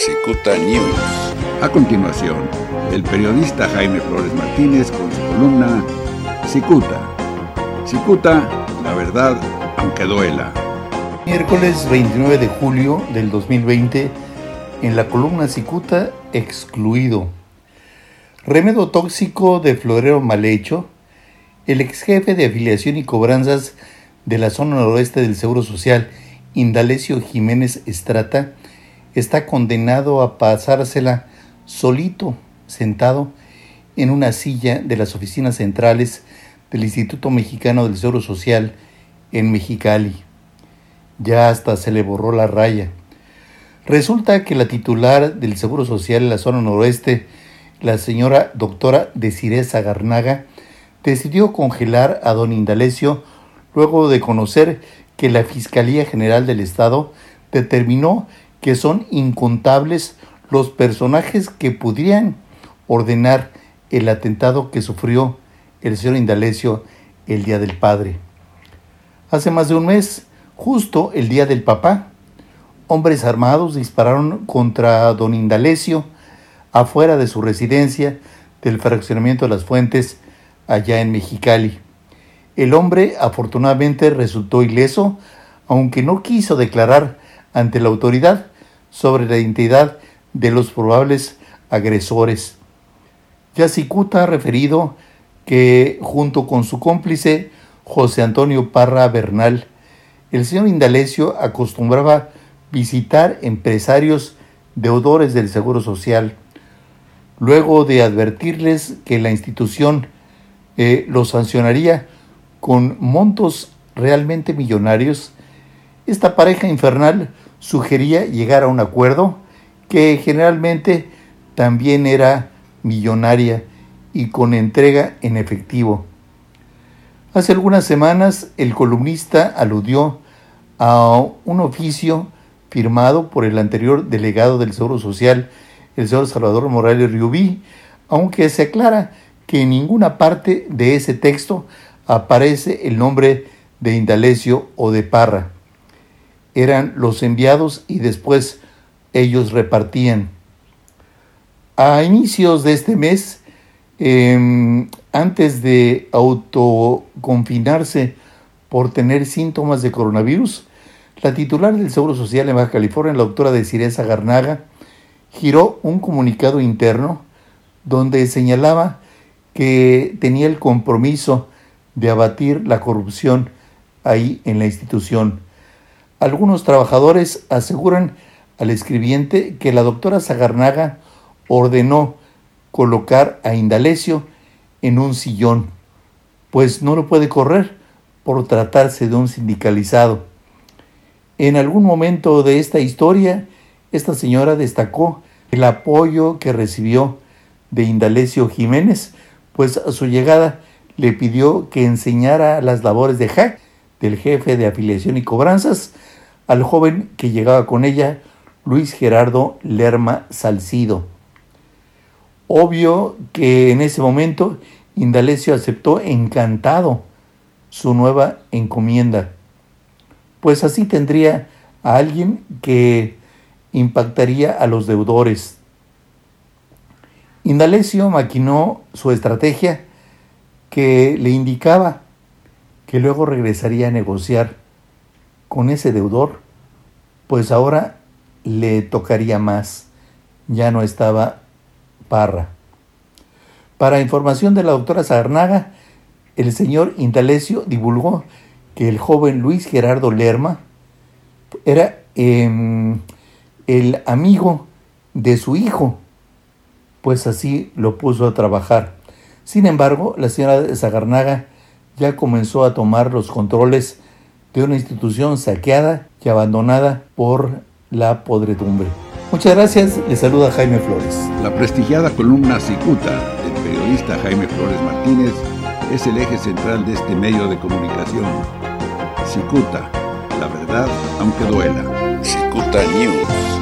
Cicuta News. A continuación, el periodista Jaime Flores Martínez con su columna Cicuta. Cicuta, la verdad, aunque duela. Miércoles 29 de julio del 2020, en la columna Cicuta, excluido. Remedio tóxico de florero mal hecho, el ex jefe de afiliación y cobranzas de la zona noroeste del Seguro Social, Indalecio Jiménez Estrata, está condenado a pasársela solito, sentado en una silla de las oficinas centrales del Instituto Mexicano del Seguro Social en Mexicali. Ya hasta se le borró la raya. Resulta que la titular del Seguro Social en la zona noroeste, la señora doctora Desiree Zagarnaga, decidió congelar a don Indalecio luego de conocer que la Fiscalía General del Estado determinó que son incontables los personajes que podrían ordenar el atentado que sufrió el señor Indalecio el Día del Padre. Hace más de un mes, justo el Día del Papá, hombres armados dispararon contra don Indalecio afuera de su residencia del fraccionamiento de las fuentes allá en Mexicali. El hombre afortunadamente resultó ileso, aunque no quiso declarar ante la autoridad sobre la identidad de los probables agresores. Yacicuta ha referido que junto con su cómplice José Antonio Parra Bernal, el señor Indalecio acostumbraba visitar empresarios deudores del Seguro Social. Luego de advertirles que la institución eh, los sancionaría con montos realmente millonarios, esta pareja infernal sugería llegar a un acuerdo que generalmente también era millonaria y con entrega en efectivo. Hace algunas semanas el columnista aludió a un oficio firmado por el anterior delegado del Seguro Social, el señor Salvador Morales Riubí, aunque se aclara que en ninguna parte de ese texto aparece el nombre de Indalecio o de Parra eran los enviados y después ellos repartían. A inicios de este mes, em, antes de autoconfinarse por tener síntomas de coronavirus, la titular del Seguro Social en Baja California, la doctora Desireza Garnaga, giró un comunicado interno donde señalaba que tenía el compromiso de abatir la corrupción ahí en la institución algunos trabajadores aseguran al escribiente que la doctora Zagarnaga ordenó colocar a Indalecio en un sillón, pues no lo puede correr por tratarse de un sindicalizado. En algún momento de esta historia, esta señora destacó el apoyo que recibió de Indalecio Jiménez, pues a su llegada le pidió que enseñara las labores de hack del jefe de afiliación y cobranzas al joven que llegaba con ella, Luis Gerardo Lerma Salcido. Obvio que en ese momento Indalecio aceptó encantado su nueva encomienda, pues así tendría a alguien que impactaría a los deudores. Indalecio maquinó su estrategia que le indicaba que luego regresaría a negociar con ese deudor, pues ahora le tocaría más. Ya no estaba Parra. Para información de la doctora Sarnaga, el señor Indalecio divulgó que el joven Luis Gerardo Lerma era em, el amigo de su hijo, pues así lo puso a trabajar. Sin embargo, la señora Zagarnaga ya comenzó a tomar los controles de una institución saqueada y abandonada por la podredumbre. Muchas gracias, le saluda Jaime Flores. La prestigiada columna Cicuta del periodista Jaime Flores Martínez es el eje central de este medio de comunicación. Cicuta, la verdad aunque duela. Cicuta News.